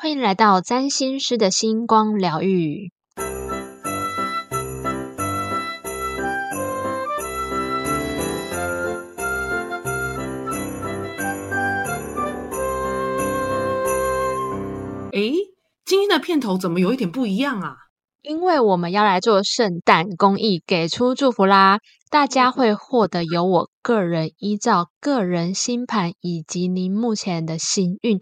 欢迎来到占星师的星光疗愈。诶，今天的片头怎么有一点不一样啊？因为我们要来做圣诞公益，给出祝福啦！大家会获得由我个人依照个人星盘以及您目前的幸运。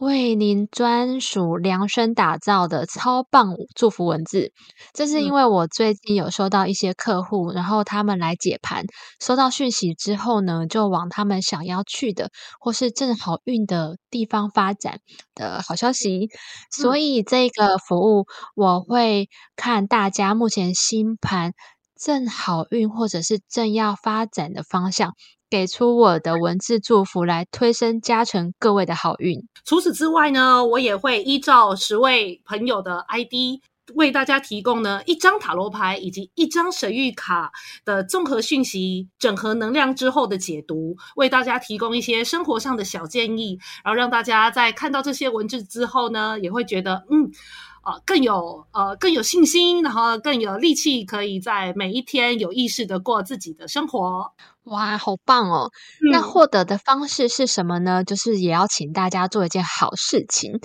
为您专属量身打造的超棒祝福文字，这是因为我最近有收到一些客户，然后他们来解盘，收到讯息之后呢，就往他们想要去的或是正好运的地方发展的好消息，所以这个服务我会看大家目前星盘正好运或者是正要发展的方向。给出我的文字祝福，来推升加成各位的好运。除此之外呢，我也会依照十位朋友的 ID 为大家提供呢一张塔罗牌以及一张神谕卡的综合讯息，整合能量之后的解读，为大家提供一些生活上的小建议，然后让大家在看到这些文字之后呢，也会觉得嗯。啊，更有呃更有信心，然后更有力气，可以在每一天有意识的过自己的生活。哇，好棒哦！那获得的方式是什么呢？就是也要请大家做一件好事情，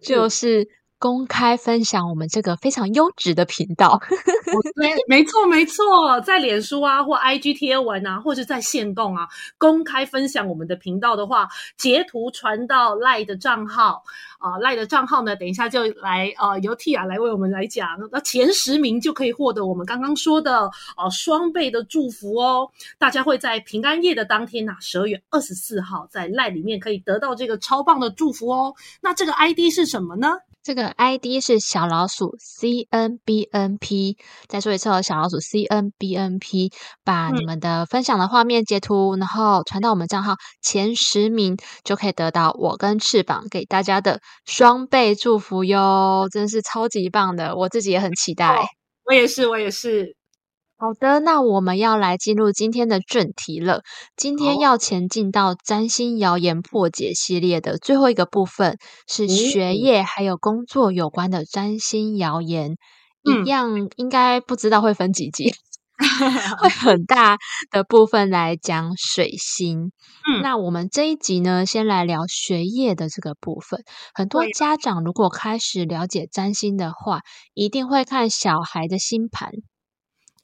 就是。公开分享我们这个非常优质的频道，没没错没错，在脸书啊或 IG 贴文啊，或者在线动啊，公开分享我们的频道的话，截图传到赖的账号啊，赖的账号呢，等一下就来呃由 Tia 来为我们来讲，那前十名就可以获得我们刚刚说的呃双倍的祝福哦。大家会在平安夜的当天呐，十二月二十四号在赖里面可以得到这个超棒的祝福哦。那这个 ID 是什么呢？这个 ID 是小老鼠 C N B N P，再说一次，小老鼠 C N B N P，把你们的分享的画面截图，然后传到我们账号前十名，就可以得到我跟翅膀给大家的双倍祝福哟，真是超级棒的，我自己也很期待。我也是，我也是。好的，那我们要来进入今天的正题了。今天要前进到占星谣言破解系列的最后一个部分，是学业还有工作有关的占星谣言。一样应该不知道会分几集，会很大的部分来讲水星。嗯，那我们这一集呢，先来聊学业的这个部分。很多家长如果开始了解占星的话，一定会看小孩的星盘。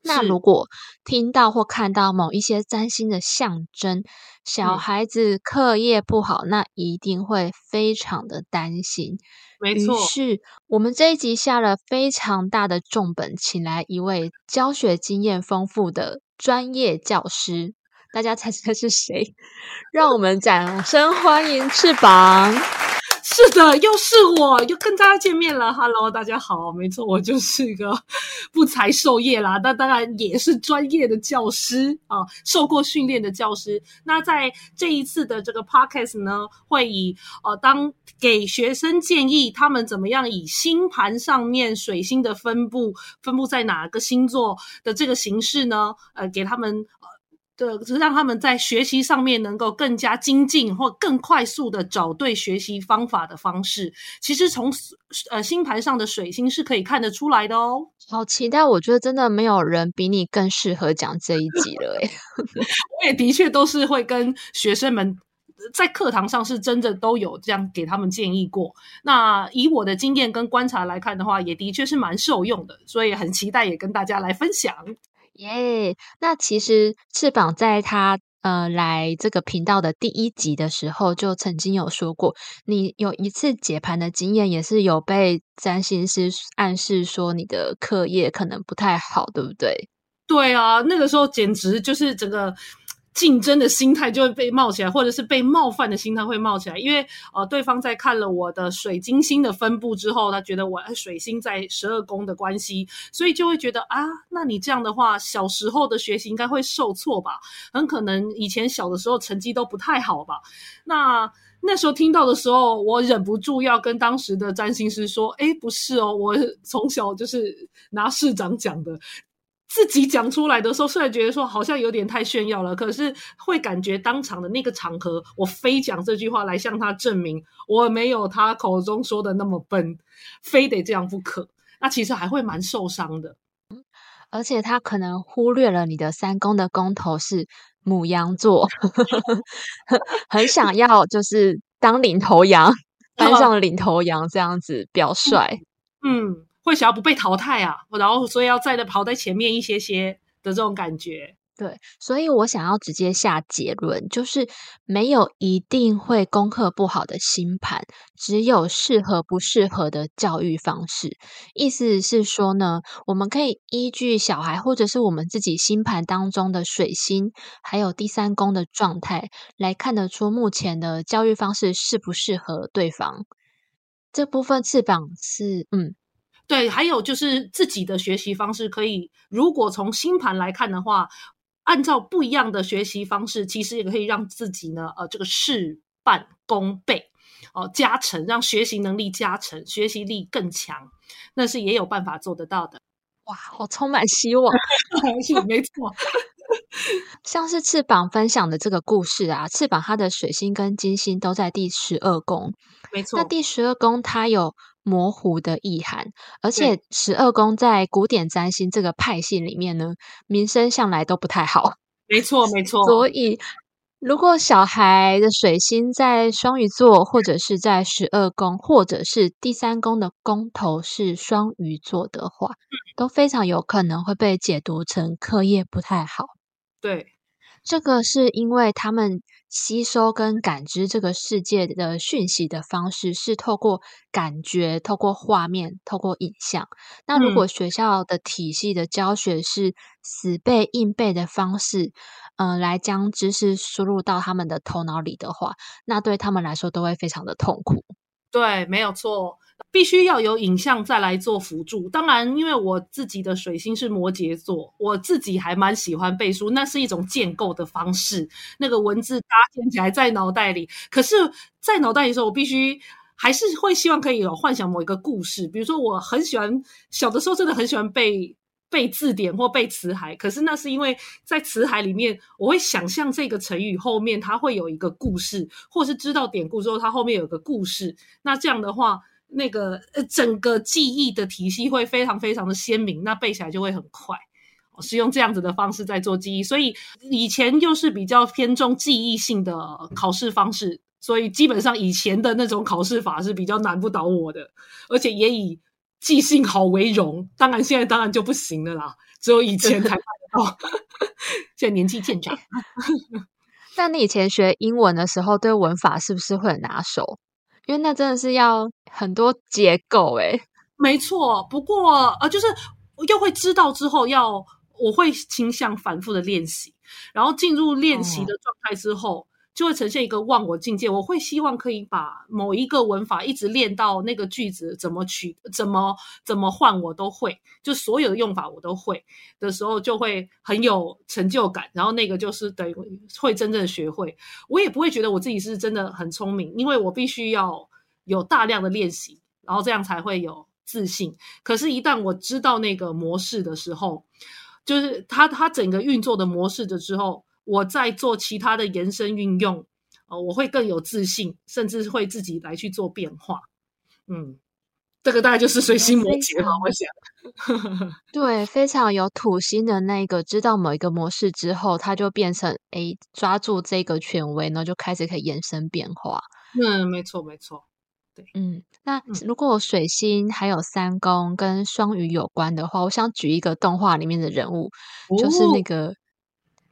那如果听到或看到某一些占星的象征，小孩子课业不好，那一定会非常的担心。没错，于是我们这一集下了非常大的重本，请来一位教学经验丰富的专业教师，大家猜猜是谁？让我们掌声欢迎翅膀。是的，又是我，又跟大家见面了。Hello，大家好，没错，我就是一个 不才授业啦，那当然也是专业的教师啊，受过训练的教师。那在这一次的这个 Podcast 呢，会以呃，当给学生建议他们怎么样以星盘上面水星的分布分布在哪个星座的这个形式呢？呃，给他们。对，是让他们在学习上面能够更加精进，或更快速的找对学习方法的方式。其实从呃星盘上的水星是可以看得出来的哦。好期待！我觉得真的没有人比你更适合讲这一集了诶 我也的确都是会跟学生们在课堂上是真的都有这样给他们建议过。那以我的经验跟观察来看的话，也的确是蛮受用的，所以很期待也跟大家来分享。耶，那其实翅膀在他呃来这个频道的第一集的时候，就曾经有说过，你有一次解盘的经验，也是有被占星师暗示说你的课业可能不太好，对不对？对啊，那个时候简直就是整个。竞争的心态就会被冒起来，或者是被冒犯的心态会冒起来，因为呃，对方在看了我的水晶星的分布之后，他觉得我水星在十二宫的关系，所以就会觉得啊，那你这样的话，小时候的学习应该会受挫吧？很可能以前小的时候成绩都不太好吧？那那时候听到的时候，我忍不住要跟当时的占星师说：“哎，不是哦，我从小就是拿市长奖的。”自己讲出来的时候，虽然觉得说好像有点太炫耀了，可是会感觉当场的那个场合，我非讲这句话来向他证明我没有他口中说的那么笨，非得这样不可。那其实还会蛮受伤的。而且他可能忽略了你的三宫的宫头是母羊座，很想要就是当领头羊，班上的领头羊这样子表率。嗯。会想要不被淘汰啊，然后所以要在的跑在前面一些些的这种感觉。对，所以我想要直接下结论，就是没有一定会功课不好的星盘，只有适合不适合的教育方式。意思是说呢，我们可以依据小孩或者是我们自己星盘当中的水星，还有第三宫的状态，来看得出目前的教育方式适不适合对方。这部分翅膀是嗯。对，还有就是自己的学习方式，可以如果从星盘来看的话，按照不一样的学习方式，其实也可以让自己呢，呃，这个事半功倍，哦，加成，让学习能力加成，学习力更强，那是也有办法做得到的。哇，好充满希望，是没错。像是翅膀分享的这个故事啊，翅膀它的水星跟金星都在第十二宫，没错。那第十二宫它有。模糊的意涵，而且十二宫在古典占星这个派系里面呢，名声向来都不太好。没错，没错。所以，如果小孩的水星在双鱼座，或者是在十二宫，或者是第三宫的宫头是双鱼座的话，都非常有可能会被解读成课业不太好。对，这个是因为他们。吸收跟感知这个世界的讯息的方式是透过感觉、透过画面、透过影像。那如果学校的体系的教学是死背硬背的方式，嗯，来将知识输入到他们的头脑里的话，那对他们来说都会非常的痛苦。对，没有错。必须要有影像再来做辅助。当然，因为我自己的水星是摩羯座，我自己还蛮喜欢背书，那是一种建构的方式。那个文字搭建起来在脑袋里，可是，在脑袋里的时候，我必须还是会希望可以有幻想某一个故事。比如说，我很喜欢小的时候，真的很喜欢背背字典或背词海。可是那是因为在词海里面，我会想象这个成语后面它会有一个故事，或是知道典故之后，它后面有个故事。那这样的话。那个呃，整个记忆的体系会非常非常的鲜明，那背起来就会很快。是用这样子的方式在做记忆，所以以前又是比较偏重记忆性的考试方式，所以基本上以前的那种考试法是比较难不倒我的，而且也以记性好为荣。当然现在当然就不行了啦，只有以前才办得到。现在年纪渐长。那你以前学英文的时候，对文法是不是会很拿手？因为那真的是要很多结构诶，没错。不过呃，就是又会知道之后要，我会倾向反复的练习，然后进入练习的状态之后。就会呈现一个忘我境界。我会希望可以把某一个文法一直练到那个句子怎么取、怎么怎么换，我都会。就所有的用法我都会的时候，就会很有成就感。然后那个就是等于会真正学会。我也不会觉得我自己是真的很聪明，因为我必须要有大量的练习，然后这样才会有自信。可是，一旦我知道那个模式的时候，就是它它整个运作的模式的时候。我在做其他的延伸运用，哦，我会更有自信，甚至会自己来去做变化。嗯，这个大概就是水星摩羯吧，我想。对，非常有土星的那个，知道某一个模式之后，它就变成诶，抓住这个权威呢，就开始可以延伸变化。嗯，没错，没错。对，嗯，那如果水星还有三宫跟双鱼有关的话，我想举一个动画里面的人物，就是那个。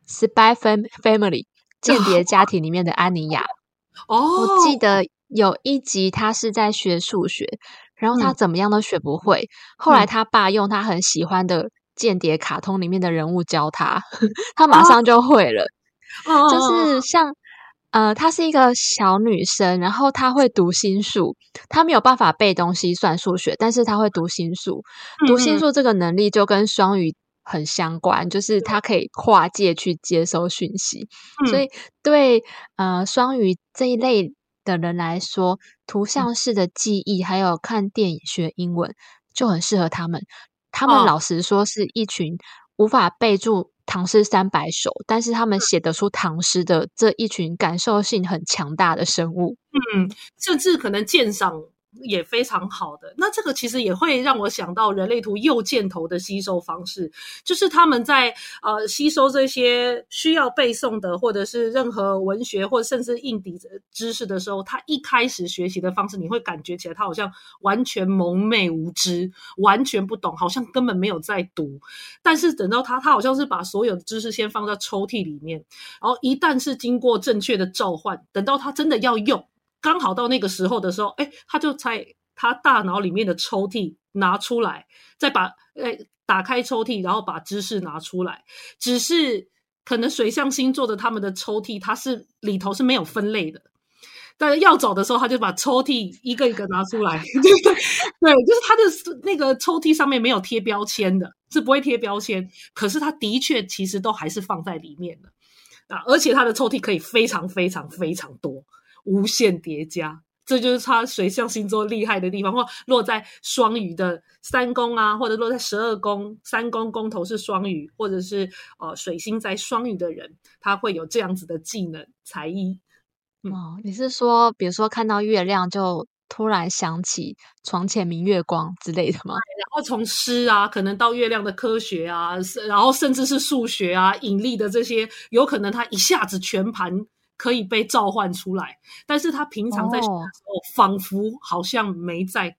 Spy Family 间谍家庭里面的安妮亚，哦，我记得有一集她是在学数学，然后她怎么样都学不会，后来她爸用他很喜欢的间谍卡通里面的人物教她，她马上就会了。就是像呃，她是一个小女生，然后她会读心术，她没有办法背东西算数学，但是她会读心术。读心术这个能力就跟双鱼。很相关，就是它可以跨界去接收讯息，所以对呃双鱼这一类的人来说，图像式的记忆还有看电影学英文就很适合他们。他们老实说是一群无法备注唐诗三百首，但是他们写得出唐诗的这一群感受性很强大的生物，嗯，甚至可能鉴赏。也非常好的，那这个其实也会让我想到人类图右箭头的吸收方式，就是他们在呃吸收这些需要背诵的，或者是任何文学或者甚至硬底知识的时候，他一开始学习的方式，你会感觉起来他好像完全蒙昧无知，完全不懂，好像根本没有在读。但是等到他，他好像是把所有的知识先放在抽屉里面，然后一旦是经过正确的召唤，等到他真的要用。刚好到那个时候的时候，哎，他就在他大脑里面的抽屉拿出来，再把哎打开抽屉，然后把知识拿出来。只是可能水象星座的他们的抽屉，它是里头是没有分类的。但是要走的时候，他就把抽屉一个一个拿出来，对，就是他的那个抽屉上面没有贴标签的，是不会贴标签。可是他的确其实都还是放在里面的啊，而且他的抽屉可以非常非常非常多。无限叠加，这就是他水象星座厉害的地方。或落在双鱼的三宫啊，或者落在十二宫，三宫宫头是双鱼，或者是呃水星在双鱼的人，他会有这样子的技能才艺。哦，你是说，比如说看到月亮就突然想起床前明月光之类的吗？然后从诗啊，可能到月亮的科学啊，然后甚至是数学啊、引力的这些，有可能他一下子全盘。可以被召唤出来，但是他平常在时候仿佛好像没在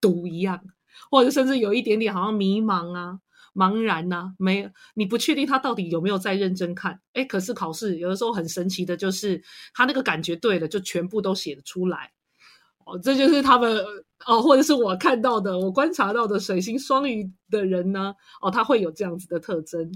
读一样，或者甚至有一点点好像迷茫啊、茫然呐，没你不确定他到底有没有在认真看。哎，可是考试有的时候很神奇的，就是他那个感觉对了，就全部都写得出来。哦，这就是他们哦，或者是我看到的、我观察到的水星双鱼的人呢，哦，他会有这样子的特征。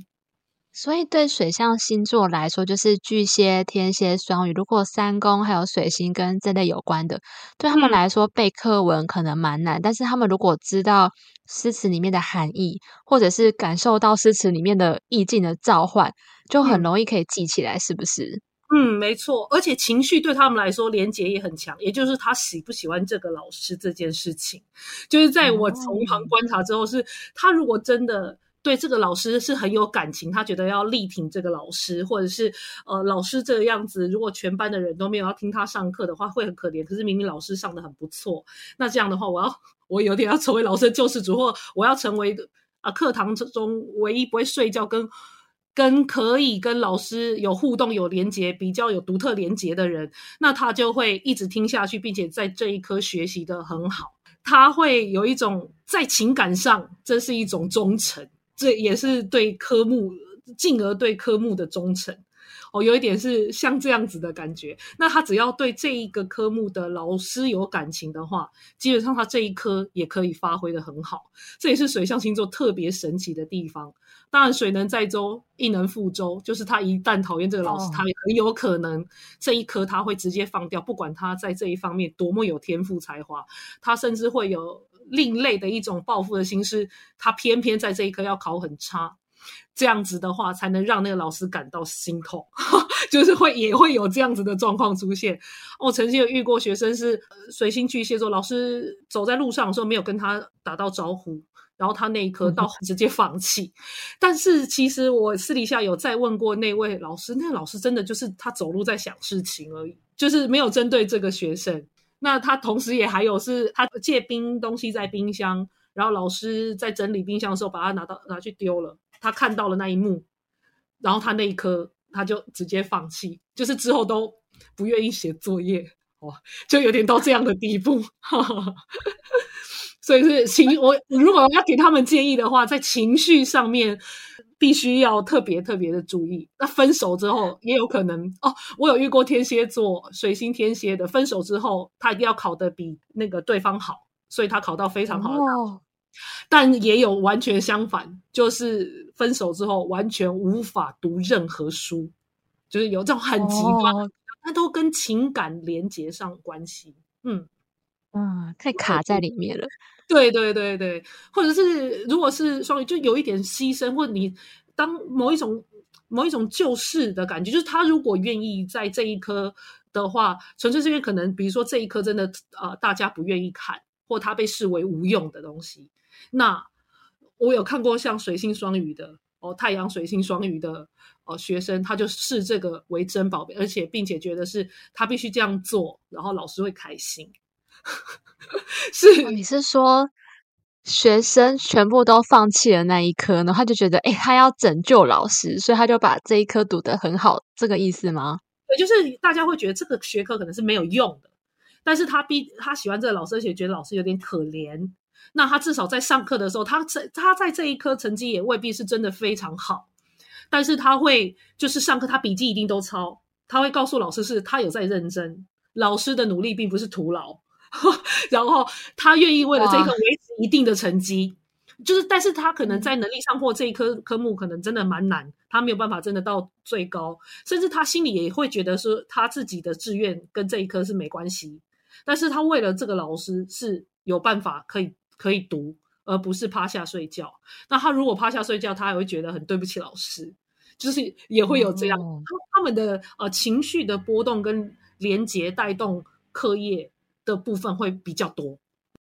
所以，对水象星座来说，就是巨蟹、天蝎、双鱼。如果三宫还有水星跟这类有关的，对他们来说背课文可能蛮难。但是，他们如果知道诗词里面的含义，或者是感受到诗词里面的意境的召唤，就很容易可以记起来，是不是？嗯，没错。而且情绪对他们来说连结也很强，也就是他喜不喜欢这个老师这件事情，就是在我从旁观察之后，是他如果真的。对这个老师是很有感情，他觉得要力挺这个老师，或者是呃老师这个样子，如果全班的人都没有要听他上课的话，会很可怜。可是明明老师上的很不错，那这样的话，我要我有点要成为老师的救世主，或我要成为啊课堂中唯一不会睡觉、跟跟可以跟老师有互动、有连接、比较有独特连接的人，那他就会一直听下去，并且在这一科学习的很好。他会有一种在情感上，这是一种忠诚。这也是对科目，进而对科目的忠诚哦，有一点是像这样子的感觉。那他只要对这一个科目的老师有感情的话，基本上他这一科也可以发挥的很好。这也是水象星座特别神奇的地方。当然，水能载舟，亦能覆舟，就是他一旦讨厌这个老师，他也很有可能这一科他会直接放掉，不管他在这一方面多么有天赋才华，他甚至会有。另类的一种报复的心思，他偏偏在这一科要考很差，这样子的话才能让那个老师感到心痛，就是会也会有这样子的状况出现。我曾经有遇过学生是随心巨蟹座，老师走在路上的时候没有跟他打到招呼，然后他那一科到直接放弃。但是其实我私底下有再问过那位老师，那个老师真的就是他走路在想事情而已，就是没有针对这个学生。那他同时也还有是，他借冰东西在冰箱，然后老师在整理冰箱的时候，把它拿到拿去丢了。他看到了那一幕，然后他那一刻他就直接放弃，就是之后都不愿意写作业，哇，就有点到这样的地步。所以是情，我如果要给他们建议的话，在情绪上面。必须要特别特别的注意。那分手之后也有可能哦，我有遇过天蝎座、水星天蝎的，分手之后他一定要考得比那个对方好，所以他考到非常好的。但也有完全相反，就是分手之后完全无法读任何书，就是有这种很极端，它都跟情感连接上关系。嗯嗯，太卡在里面了。对对对对，或者是如果是双鱼，就有一点牺牲，或者你当某一种某一种救世的感觉，就是他如果愿意在这一科的话，纯粹是因为可能，比如说这一科真的啊，大家不愿意看，或他被视为无用的东西。那我有看过像水星双鱼的，哦太阳水星双鱼的哦学生，他就视这个为珍宝贝，而且并且觉得是他必须这样做，然后老师会开心。是，你是说学生全部都放弃了那一科，然后他就觉得，哎，他要拯救老师，所以他就把这一科读得很好，这个意思吗？对，就是大家会觉得这个学科可能是没有用的，但是他逼他喜欢这个老师，而且觉得老师有点可怜，那他至少在上课的时候，他在他在这一科成绩也未必是真的非常好，但是他会就是上课他笔记一定都抄，他会告诉老师是他有在认真，老师的努力并不是徒劳。然后他愿意为了这一科维持一定的成绩，就是，但是他可能在能力上或这一科科目可能真的蛮难，他没有办法真的到最高，甚至他心里也会觉得说他自己的志愿跟这一科是没关系，但是他为了这个老师是有办法可以可以读，而不是趴下睡觉。那他如果趴下睡觉，他还会觉得很对不起老师，就是也会有这样他他们的呃情绪的波动跟连结带动课业。的部分会比较多，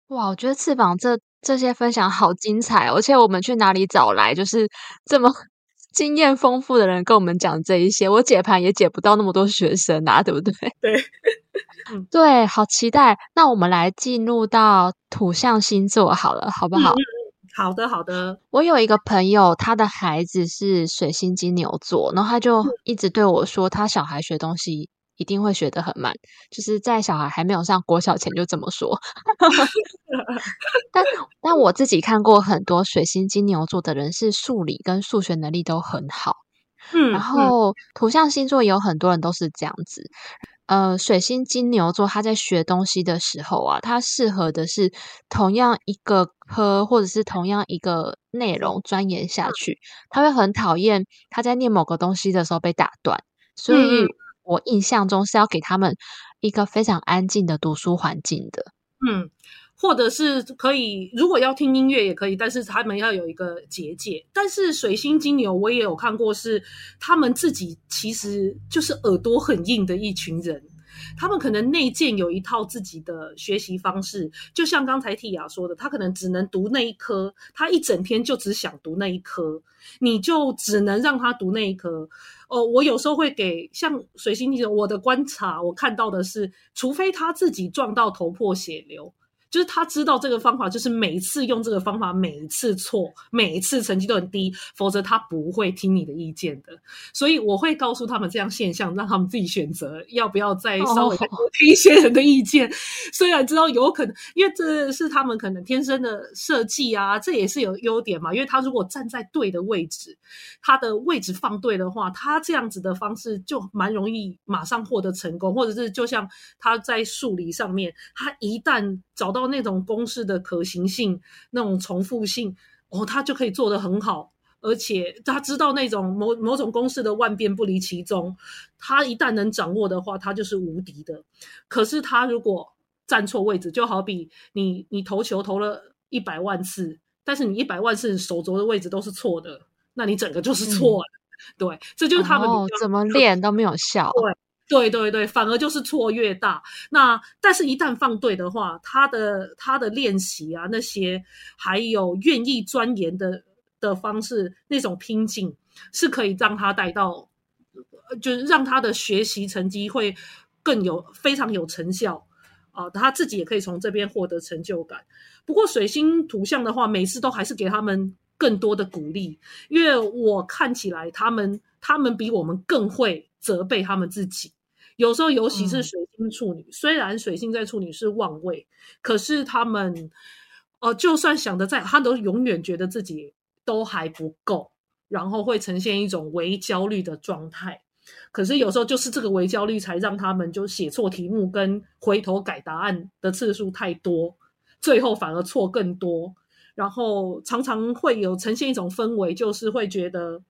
哇！我觉得翅膀这这些分享好精彩，而且我们去哪里找来就是这么 经验丰富的人跟我们讲这一些？我解盘也解不到那么多学生啊，对不对？对，对，好期待。那我们来进入到土象星座好了，好不好？好的，好的。我有一个朋友，他的孩子是水星金牛座，然后他就一直对我说，他小孩学东西。一定会学得很慢，就是在小孩还没有上国小前就这么说。但但我自己看过很多水星金牛座的人，是数理跟数学能力都很好。嗯，然后土象星座有很多人都是这样子。呃，水星金牛座他在学东西的时候啊，他适合的是同样一个科或者是同样一个内容钻研下去。他会很讨厌他在念某个东西的时候被打断，所以。我印象中是要给他们一个非常安静的读书环境的，嗯，或者是可以，如果要听音乐也可以，但是他们要有一个结界。但是水星金牛我也有看过，是他们自己其实就是耳朵很硬的一群人。他们可能内建有一套自己的学习方式，就像刚才蒂雅说的，他可能只能读那一科，他一整天就只想读那一科，你就只能让他读那一科。哦，我有时候会给像水星记者，我的观察，我看到的是，除非他自己撞到头破血流。就是他知道这个方法，就是每次用这个方法，每一次错，每一次成绩都很低，否则他不会听你的意见的。所以我会告诉他们这样现象，让他们自己选择要不要再稍微多听一些人的意见。虽然知道有可能，因为这是他们可能天生的设计啊，这也是有优点嘛。因为他如果站在对的位置，他的位置放对的话，他这样子的方式就蛮容易马上获得成功，或者是就像他在数理上面，他一旦找到。到那种公式的可行性，那种重复性，哦，他就可以做得很好，而且他知道那种某某种公式的万变不离其宗，他一旦能掌握的话，他就是无敌的。可是他如果站错位置，就好比你你投球投了一百万次，但是你一百万次手肘的位置都是错的，那你整个就是错了。对，这就是他们怎么练都没有效。对。对对对，反而就是错越大。那但是，一旦放对的话，他的他的练习啊，那些还有愿意钻研的的方式，那种拼劲，是可以让他带到，就是让他的学习成绩会更有非常有成效啊。他自己也可以从这边获得成就感。不过，水星图像的话，每次都还是给他们更多的鼓励，因为我看起来他们他们比我们更会责备他们自己。有时候，尤其是水星处女，虽然水星在处女是旺位，可是他们，呃，就算想的再，他都永远觉得自己都还不够，然后会呈现一种微焦虑的状态。可是有时候，就是这个微焦虑，才让他们就写错题目跟回头改答案的次数太多，最后反而错更多。然后常常会有呈现一种氛围，就是会觉得。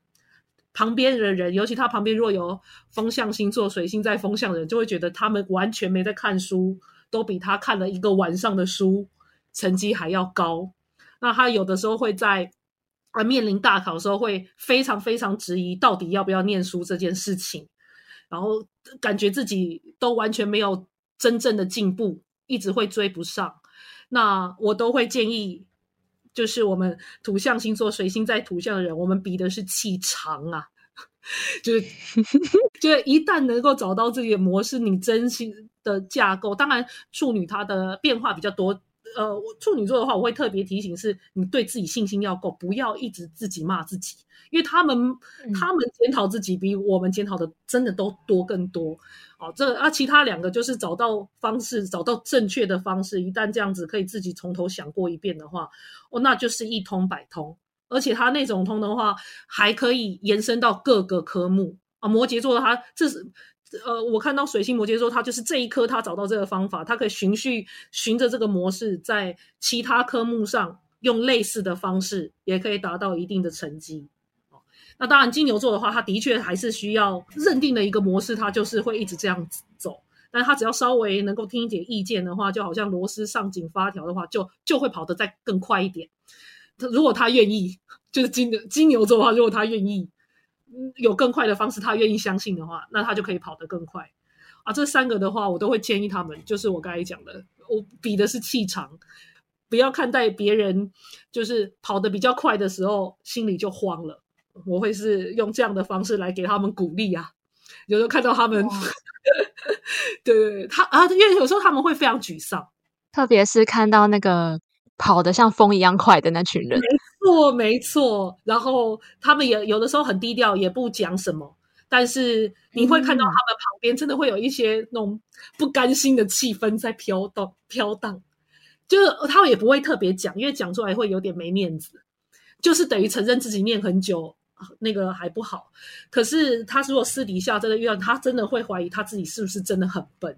旁边的人，尤其他旁边若有风象星座、水星在风象的人，就会觉得他们完全没在看书，都比他看了一个晚上的书成绩还要高。那他有的时候会在啊面临大考的时候，会非常非常质疑到底要不要念书这件事情，然后感觉自己都完全没有真正的进步，一直会追不上。那我都会建议。就是我们土象星座水星在土象的人，我们比的是气场啊，就是就是一旦能够找到自己的模式，你真心的架构，当然处女她的变化比较多。呃，我处女座的话，我会特别提醒是，你对自己信心要够，不要一直自己骂自己，因为他们他们检讨自己比我们检讨的真的都多更多。哦，这啊，其他两个就是找到方式，找到正确的方式，一旦这样子可以自己从头想过一遍的话，哦，那就是一通百通，而且他那种通的话，还可以延伸到各个科目啊。摩羯座的他这是。呃，我看到水星摩羯座，他就是这一科，他找到这个方法，他可以循序循着这个模式，在其他科目上用类似的方式，也可以达到一定的成绩。那当然金牛座的话，他的确还是需要认定的一个模式，他就是会一直这样子走。但他只要稍微能够听一点意见的话，就好像螺丝上紧发条的话，就就会跑得再更快一点。他如果他愿意，就是金牛金牛座的话，如果他愿意。有更快的方式，他愿意相信的话，那他就可以跑得更快啊！这三个的话，我都会建议他们，就是我刚才讲的，我比的是气场，不要看待别人就是跑得比较快的时候，心里就慌了。我会是用这样的方式来给他们鼓励啊！有时候看到他们，对他啊，因为有时候他们会非常沮丧，特别是看到那个跑得像风一样快的那群人。错，没错。然后他们也有的时候很低调，也不讲什么。但是你会看到他们旁边真的会有一些那种不甘心的气氛在飘荡、飘荡。就是他们也不会特别讲，因为讲出来会有点没面子。就是等于承认自己念很久那个还不好。可是他如果私底下真的遇到他，真的会怀疑他自己是不是真的很笨。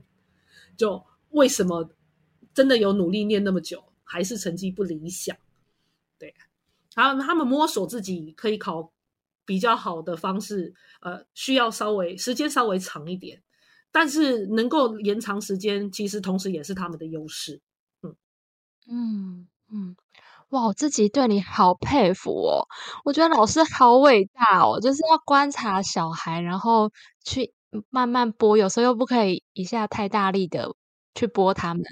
就为什么真的有努力念那么久，还是成绩不理想？对。然后他们摸索自己可以考比较好的方式，呃，需要稍微时间稍微长一点，但是能够延长时间，其实同时也是他们的优势。嗯嗯嗯，哇，我自己对你好佩服哦！我觉得老师好伟大哦，就是要观察小孩，然后去慢慢播，有时候又不可以一下太大力的去播他们。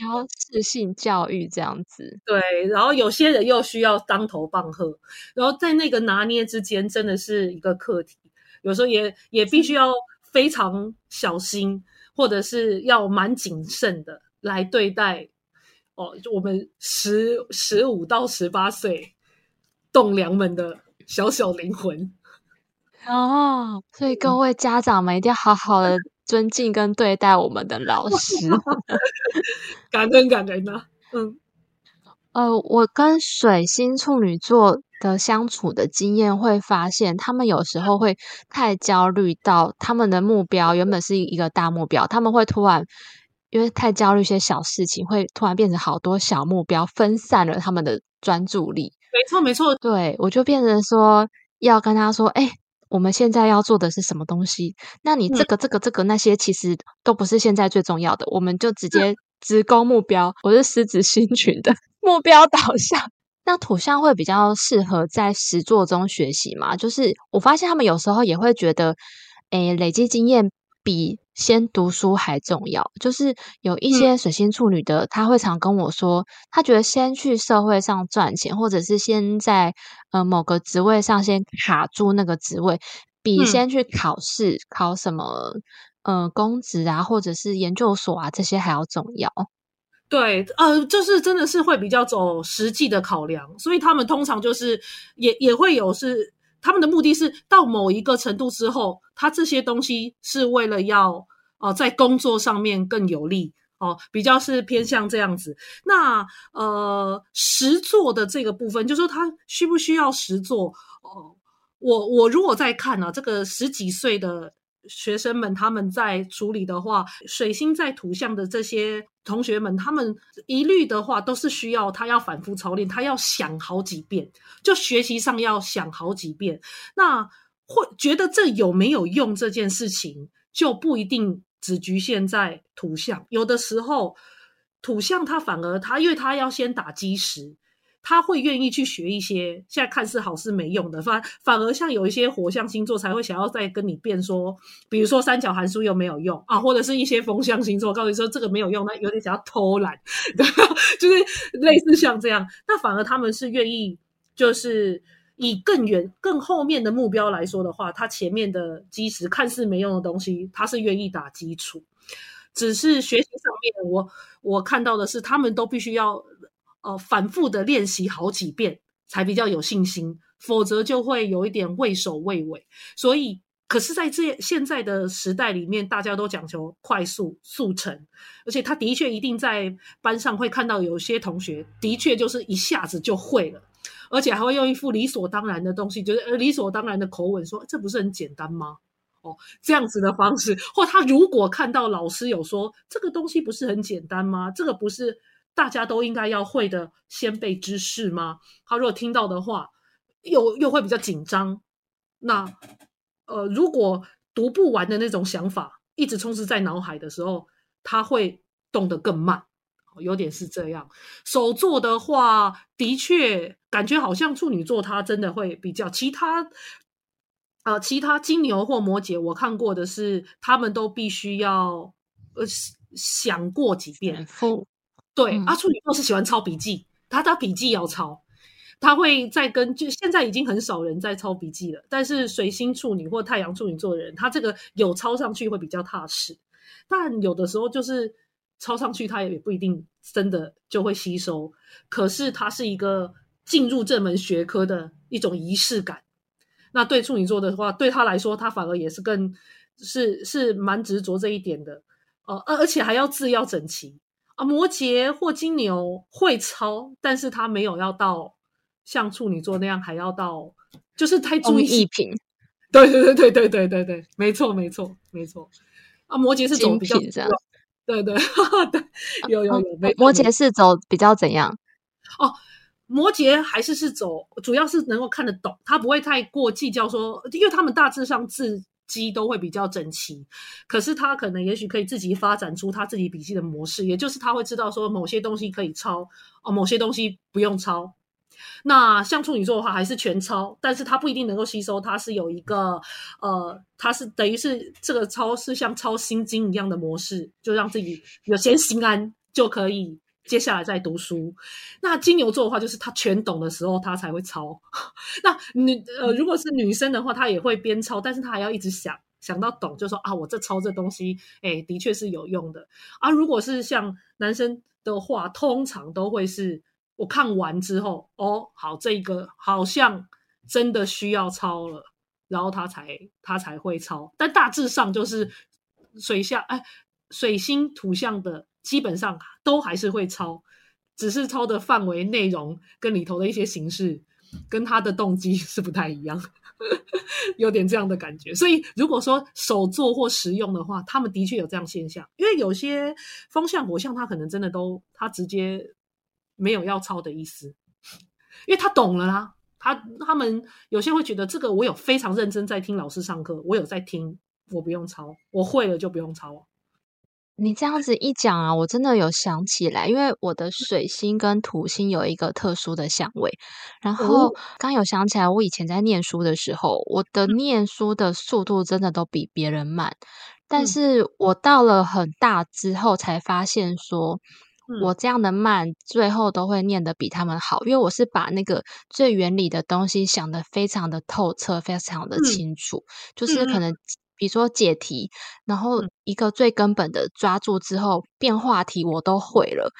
然后适性教育这样子，对，然后有些人又需要当头棒喝，然后在那个拿捏之间，真的是一个课题。有时候也也必须要非常小心，或者是要蛮谨慎的来对待。哦，我们十十五到十八岁栋梁们的小小灵魂。哦，所以各位家长们一定要好好的。尊敬跟对待我们的老师，感恩感恩呐。嗯，呃，我跟水星处女座的相处的经验会发现，他们有时候会太焦虑到他们的目标原本是一个大目标，他们会突然因为太焦虑一些小事情，会突然变成好多小目标，分散了他们的专注力。没错，没错。对我就变成说要跟他说，哎。我们现在要做的是什么东西？那你这个、这个、这个那些，其实都不是现在最重要的。我们就直接直攻目标。我是狮子星群的目标导向。那土象会比较适合在实作中学习嘛？就是我发现他们有时候也会觉得，诶，累积经验比先读书还重要。就是有一些水星处女的，他会常跟我说，他觉得先去社会上赚钱，或者是先在。呃，某个职位上先卡住那个职位，比先去考试考什么呃公职啊，或者是研究所啊这些还要重要。对，呃，就是真的是会比较走实际的考量，所以他们通常就是也也会有是他们的目的是到某一个程度之后，他这些东西是为了要哦在工作上面更有利。哦，比较是偏向这样子。那呃，实做的这个部分，就说他需不需要实做？哦，我我如果在看呢，这个十几岁的学生们他们在处理的话，水星在图像的这些同学们，他们一律的话都是需要他要反复操练，他要想好几遍，就学习上要想好几遍。那会觉得这有没有用这件事情，就不一定。只局限在图像，有的时候土象它反而它，因为它要先打基石，他会愿意去学一些现在看似好似没用的，反反而像有一些火象星座才会想要再跟你辩说，比如说三角函数又没有用啊，或者是一些风象星座告诉你说这个没有用，那有点想要偷懒，就是类似像这样，那反而他们是愿意就是以更远、更后面的目标来说的话，他前面的基石看似没用的东西，他是愿意打基础。只是学习上面，我我看到的是，他们都必须要呃反复的练习好几遍，才比较有信心，否则就会有一点畏首畏尾。所以，可是在这现在的时代里面，大家都讲求快速速成，而且他的确一定在班上会看到有些同学的确就是一下子就会了，而且还会用一副理所当然的东西，就是理所当然的口吻说：“这不是很简单吗？”哦，这样子的方式，或他如果看到老师有说这个东西不是很简单吗？这个不是大家都应该要会的先辈知识吗？他如果听到的话，又又会比较紧张。那呃，如果读不完的那种想法一直充斥在脑海的时候，他会动得更慢，有点是这样。手做的话，的确感觉好像处女座他真的会比较其他。呃，其他金牛或摩羯，我看过的是，他们都必须要呃想过几遍。对，啊，处女座是喜欢抄笔记，他他笔记要抄，他会在跟就现在已经很少人在抄笔记了。但是水星处女或太阳处女座的人，他这个有抄上去会比较踏实。但有的时候就是抄上去，他也不一定真的就会吸收。可是它是一个进入这门学科的一种仪式感。那对处女座的话，对他来说，他反而也是更是是蛮执着这一点的，呃，而而且还要字要整齐啊。摩羯或金牛会抄，但是他没有要到像处女座那样，还要到就是太注意一品。对对对对对对对对，没错没错没错。啊，摩羯是走比较这样，对对对，有有有。摩羯是走比较怎样？哦。摩羯还是是走，主要是能够看得懂，他不会太过计较说，因为他们大致上字迹都会比较整齐，可是他可能也许可以自己发展出他自己笔记的模式，也就是他会知道说某些东西可以抄哦，某些东西不用抄。那像处女座的话，还是全抄，但是他不一定能够吸收，他是有一个呃，他是等于是这个抄是像抄心经一样的模式，就让自己有先心安就可以。接下来再读书，那金牛座的话，就是他全懂的时候，他才会抄。那女呃，如果是女生的话，她也会边抄，但是她还要一直想想到懂，就说啊，我这抄这东西，哎，的确是有用的。啊，如果是像男生的话，通常都会是我看完之后，哦，好，这个好像真的需要抄了，然后他才他才会抄。但大致上就是水象哎，水星土象的。基本上都还是会抄，只是抄的范围、内容跟里头的一些形式，跟他的动机 是不太一样，有点这样的感觉。所以，如果说手做或实用的话，他们的确有这样现象。因为有些风向火象，他可能真的都他直接没有要抄的意思，因为他懂了啦。他他们有些会觉得这个我有非常认真在听老师上课，我有在听，我不用抄，我会了就不用抄。你这样子一讲啊，我真的有想起来，因为我的水星跟土星有一个特殊的相位。然后刚有想起来，我以前在念书的时候，我的念书的速度真的都比别人慢。但是我到了很大之后，才发现说，我这样的慢，最后都会念得比他们好，因为我是把那个最原理的东西想得非常的透彻，非常的清楚，就是可能。比如说解题，然后一个最根本的抓住之后，变化题我都会了。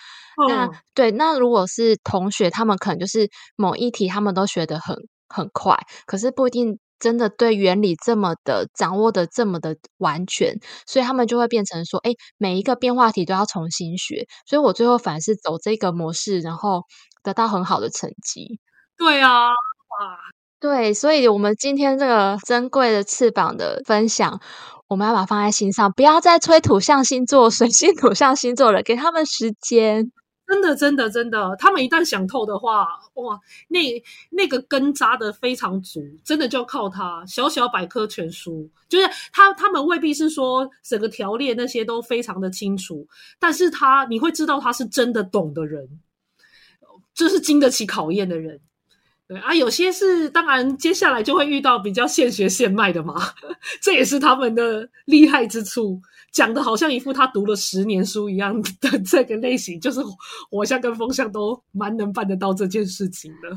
那对，那如果是同学，他们可能就是某一题他们都学得很很快，可是不一定真的对原理这么的掌握的这么的完全，所以他们就会变成说，哎，每一个变化题都要重新学。所以我最后反而是走这个模式，然后得到很好的成绩。对啊，哇。对，所以，我们今天这个珍贵的翅膀的分享，我们要把它放在心上，不要再催土象星座、水星土象星座了，给他们时间。真的，真的，真的，他们一旦想透的话，哇，那那个根扎的非常足，真的就靠他。小小百科全书，就是他，他们未必是说整个条列那些都非常的清楚，但是他你会知道他是真的懂的人。这是经得起考验的人。对啊，有些是当然，接下来就会遇到比较现学现卖的嘛，这也是他们的厉害之处。讲的好像一副他读了十年书一样的这个类型，就是火象跟风象都蛮能办得到这件事情的。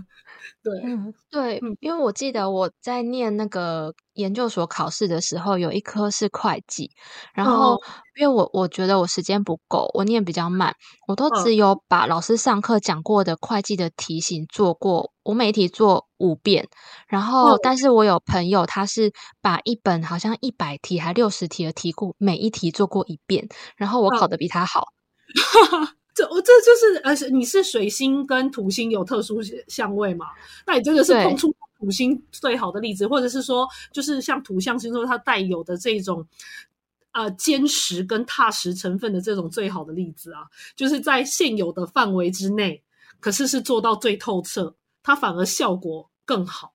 对，嗯，对，因为我记得我在念那个研究所考试的时候，有一科是会计，然后因为我我觉得我时间不够，我念比较慢，我都只有把老师上课讲过的会计的题型做过，我每一题做五遍，然后但是我有朋友他是把一本好像一百题还六十题的题库每一题做过一遍，然后我考的比他好。这我这就是呃，你是水星跟土星有特殊相位嘛？那你真的是碰出土星最好的例子，或者是说，就是像土象星座它带有的这种呃坚实跟踏实成分的这种最好的例子啊，就是在现有的范围之内，可是是做到最透彻，它反而效果更好，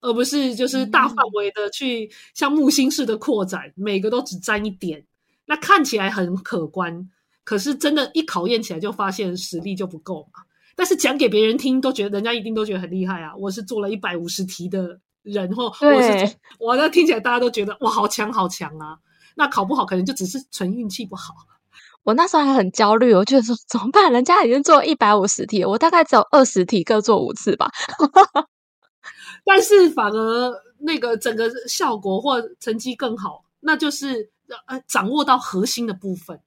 而不是就是大范围的去像木星式的扩展，每个都只沾一点，那看起来很可观。可是真的，一考验起来就发现实力就不够嘛。但是讲给别人听，都觉得人家一定都觉得很厉害啊。我是做了一百五十题的人，或我是我那听起来大家都觉得哇，好强好强啊。那考不好，可能就只是纯运气不好。我那时候还很焦虑，我觉得说怎么办？人家已经做一百五十题，我大概只有二十题，各做五次吧。但是反而那个整个效果或成绩更好，那就是呃掌握到核心的部分。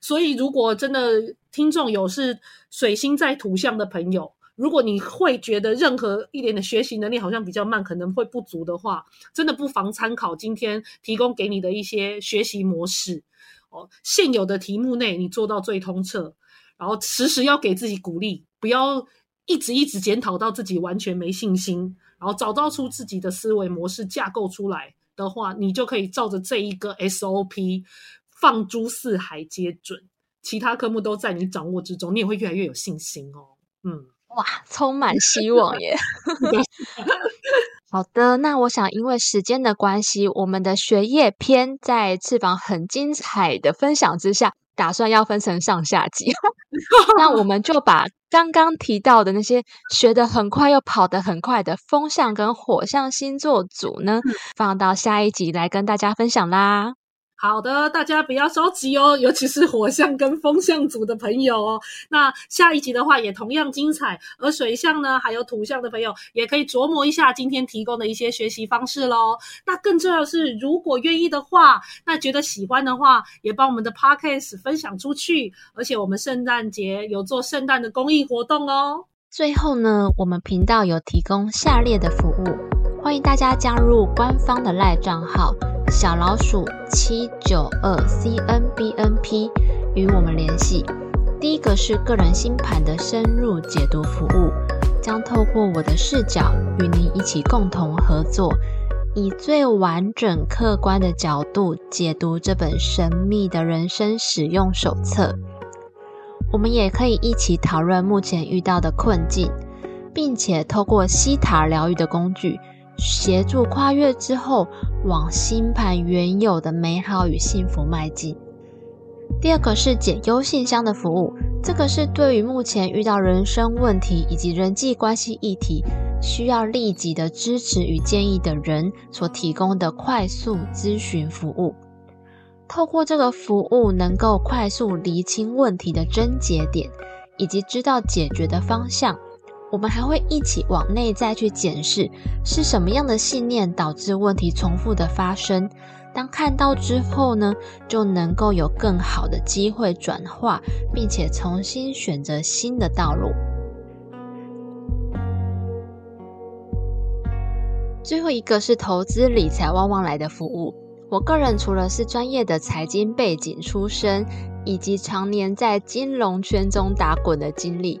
所以，如果真的听众有是水星在土象的朋友，如果你会觉得任何一点的学习能力好像比较慢，可能会不足的话，真的不妨参考今天提供给你的一些学习模式哦。现有的题目内，你做到最通彻，然后时时要给自己鼓励，不要一直一直检讨到自己完全没信心，然后找到出自己的思维模式架构出来的话，你就可以照着这一个 SOP。放诸四海皆准，其他科目都在你掌握之中，你也会越来越有信心哦。嗯，哇，充满希望耶！好的，那我想因为时间的关系，我们的学业篇在翅膀很精彩的分享之下，打算要分成上下集。那我们就把刚刚提到的那些学得很快又跑得很快的风象跟火象星座组呢，放到下一集来跟大家分享啦。好的，大家不要着急哦，尤其是火象跟风象组的朋友哦。那下一集的话也同样精彩，而水象呢，还有土象的朋友也可以琢磨一下今天提供的一些学习方式喽。那更重要是，如果愿意的话，那觉得喜欢的话，也帮我们的 podcast 分享出去。而且我们圣诞节有做圣诞的公益活动哦。最后呢，我们频道有提供下列的服务，欢迎大家加入官方的赖账号。小老鼠七九二 C N B N P 与我们联系。第一个是个人星盘的深入解读服务，将透过我的视角与您一起共同合作，以最完整客观的角度解读这本神秘的人生使用手册。我们也可以一起讨论目前遇到的困境，并且透过西塔疗愈的工具。协助跨越之后，往星盘原有的美好与幸福迈进。第二个是解忧信箱的服务，这个是对于目前遇到人生问题以及人际关系议题，需要立即的支持与建议的人所提供的快速咨询服务。透过这个服务，能够快速厘清问题的症结点，以及知道解决的方向。我们还会一起往内在去检视，是什么样的信念导致问题重复的发生。当看到之后呢，就能够有更好的机会转化，并且重新选择新的道路。最后一个是投资理财旺旺来的服务。我个人除了是专业的财经背景出身，以及常年在金融圈中打滚的经历。